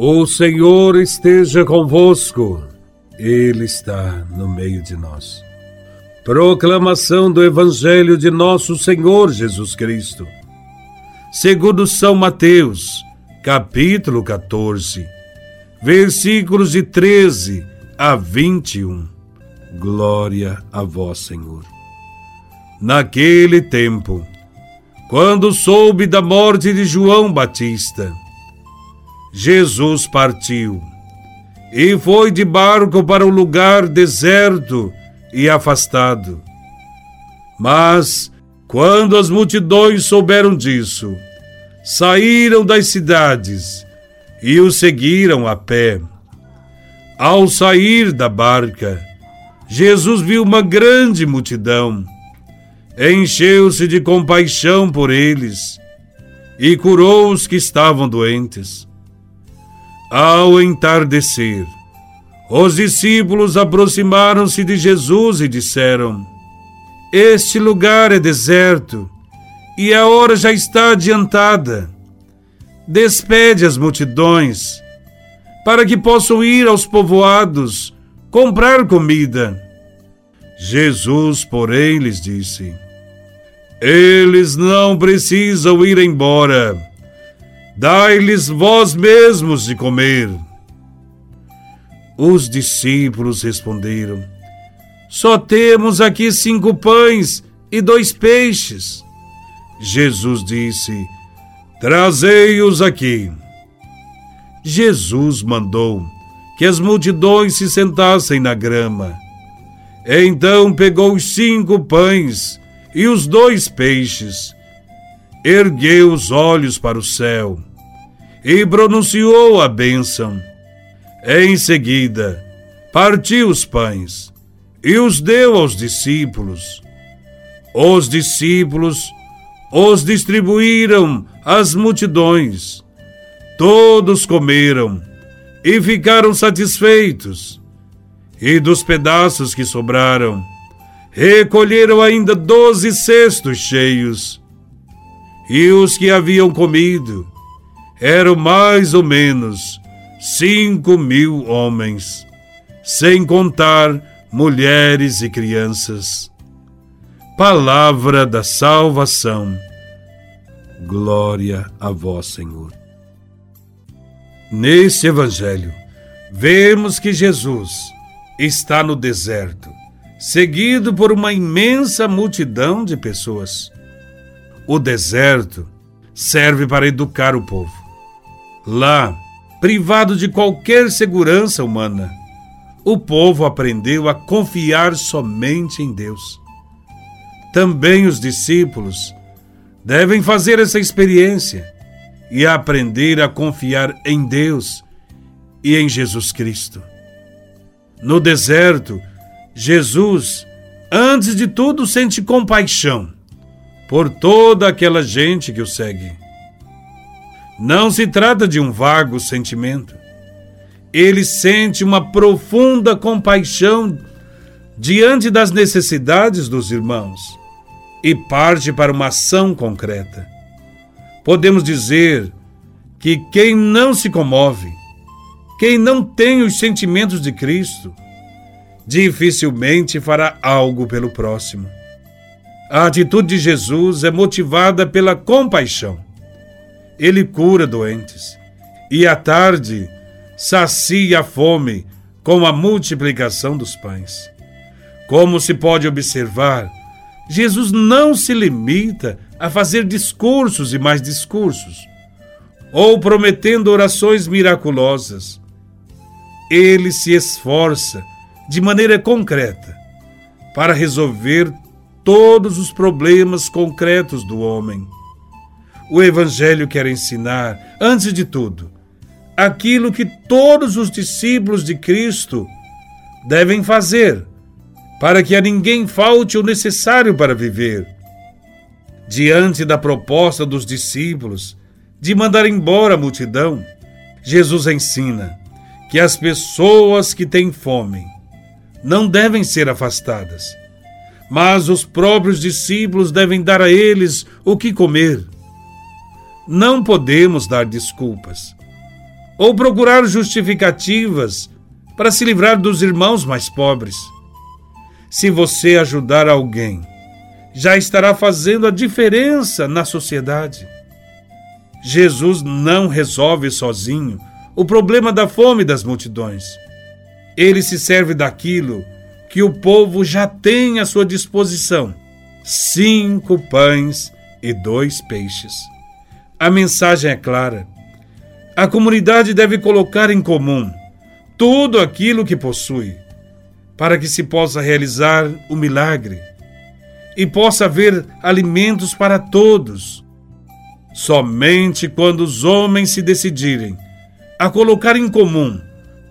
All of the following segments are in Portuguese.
O Senhor esteja convosco, Ele está no meio de nós. Proclamação do Evangelho de Nosso Senhor Jesus Cristo, segundo São Mateus, capítulo 14, versículos de 13 a 21. Glória a Vós, Senhor. Naquele tempo, quando soube da morte de João Batista, Jesus partiu e foi de barco para um lugar deserto e afastado. Mas, quando as multidões souberam disso, saíram das cidades e o seguiram a pé. Ao sair da barca, Jesus viu uma grande multidão, encheu-se de compaixão por eles e curou os que estavam doentes ao entardecer, os discípulos aproximaram-se de Jesus e disseram: Este lugar é deserto e a hora já está adiantada. Despede as multidões, para que possam ir aos povoados comprar comida. Jesus, porém, lhes disse: Eles não precisam ir embora Dai-lhes vós mesmos de comer. Os discípulos responderam: Só temos aqui cinco pães e dois peixes. Jesus disse: Trazei-os aqui. Jesus mandou que as multidões se sentassem na grama. Então pegou os cinco pães e os dois peixes, ergueu os olhos para o céu e pronunciou a bênção. Em seguida, partiu os pães e os deu aos discípulos. Os discípulos os distribuíram às multidões. Todos comeram e ficaram satisfeitos. E dos pedaços que sobraram, recolheram ainda doze cestos cheios. E os que haviam comido eram mais ou menos cinco mil homens, sem contar mulheres e crianças. Palavra da salvação. Glória a vós, Senhor. Neste Evangelho, vemos que Jesus está no deserto, seguido por uma imensa multidão de pessoas. O deserto serve para educar o povo. Lá, privado de qualquer segurança humana, o povo aprendeu a confiar somente em Deus. Também os discípulos devem fazer essa experiência e aprender a confiar em Deus e em Jesus Cristo. No deserto, Jesus, antes de tudo, sente compaixão por toda aquela gente que o segue. Não se trata de um vago sentimento. Ele sente uma profunda compaixão diante das necessidades dos irmãos e parte para uma ação concreta. Podemos dizer que quem não se comove, quem não tem os sentimentos de Cristo, dificilmente fará algo pelo próximo. A atitude de Jesus é motivada pela compaixão ele cura doentes. E à tarde, sacia a fome com a multiplicação dos pães. Como se pode observar, Jesus não se limita a fazer discursos e mais discursos, ou prometendo orações miraculosas. Ele se esforça de maneira concreta para resolver todos os problemas concretos do homem o Evangelho quer ensinar, antes de tudo, aquilo que todos os discípulos de Cristo devem fazer, para que a ninguém falte o necessário para viver. Diante da proposta dos discípulos de mandar embora a multidão, Jesus ensina que as pessoas que têm fome não devem ser afastadas, mas os próprios discípulos devem dar a eles o que comer não podemos dar desculpas. ou procurar justificativas para se livrar dos irmãos mais pobres. Se você ajudar alguém, já estará fazendo a diferença na sociedade. Jesus não resolve sozinho o problema da fome das multidões. Ele se serve daquilo que o povo já tem à sua disposição: cinco pães e dois peixes. A mensagem é clara. A comunidade deve colocar em comum tudo aquilo que possui, para que se possa realizar o milagre e possa haver alimentos para todos. Somente quando os homens se decidirem a colocar em comum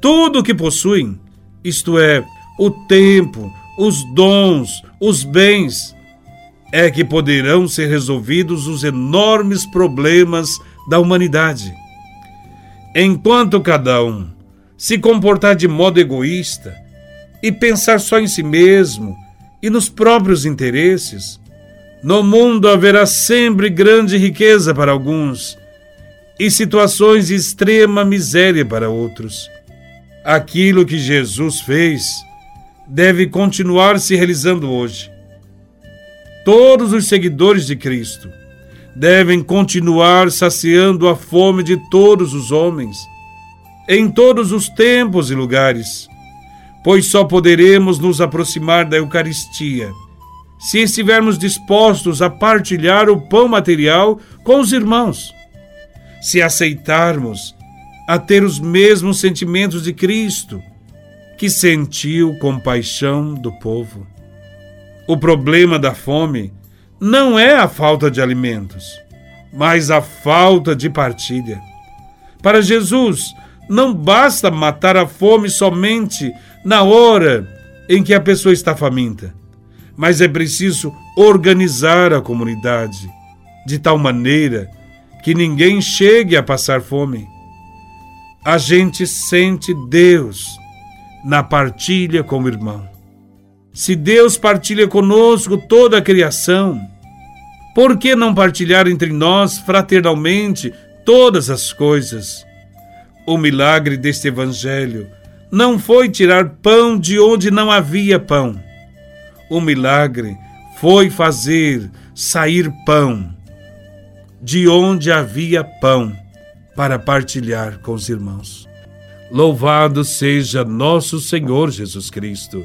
tudo o que possuem, isto é, o tempo, os dons, os bens, é que poderão ser resolvidos os enormes problemas da humanidade. Enquanto cada um se comportar de modo egoísta e pensar só em si mesmo e nos próprios interesses, no mundo haverá sempre grande riqueza para alguns e situações de extrema miséria para outros. Aquilo que Jesus fez deve continuar se realizando hoje. Todos os seguidores de Cristo devem continuar saciando a fome de todos os homens, em todos os tempos e lugares, pois só poderemos nos aproximar da Eucaristia se estivermos dispostos a partilhar o pão material com os irmãos, se aceitarmos a ter os mesmos sentimentos de Cristo, que sentiu compaixão do povo. O problema da fome não é a falta de alimentos, mas a falta de partilha. Para Jesus, não basta matar a fome somente na hora em que a pessoa está faminta, mas é preciso organizar a comunidade de tal maneira que ninguém chegue a passar fome. A gente sente Deus na partilha com o irmão. Se Deus partilha conosco toda a criação, por que não partilhar entre nós fraternalmente todas as coisas? O milagre deste Evangelho não foi tirar pão de onde não havia pão. O milagre foi fazer sair pão de onde havia pão para partilhar com os irmãos. Louvado seja nosso Senhor Jesus Cristo,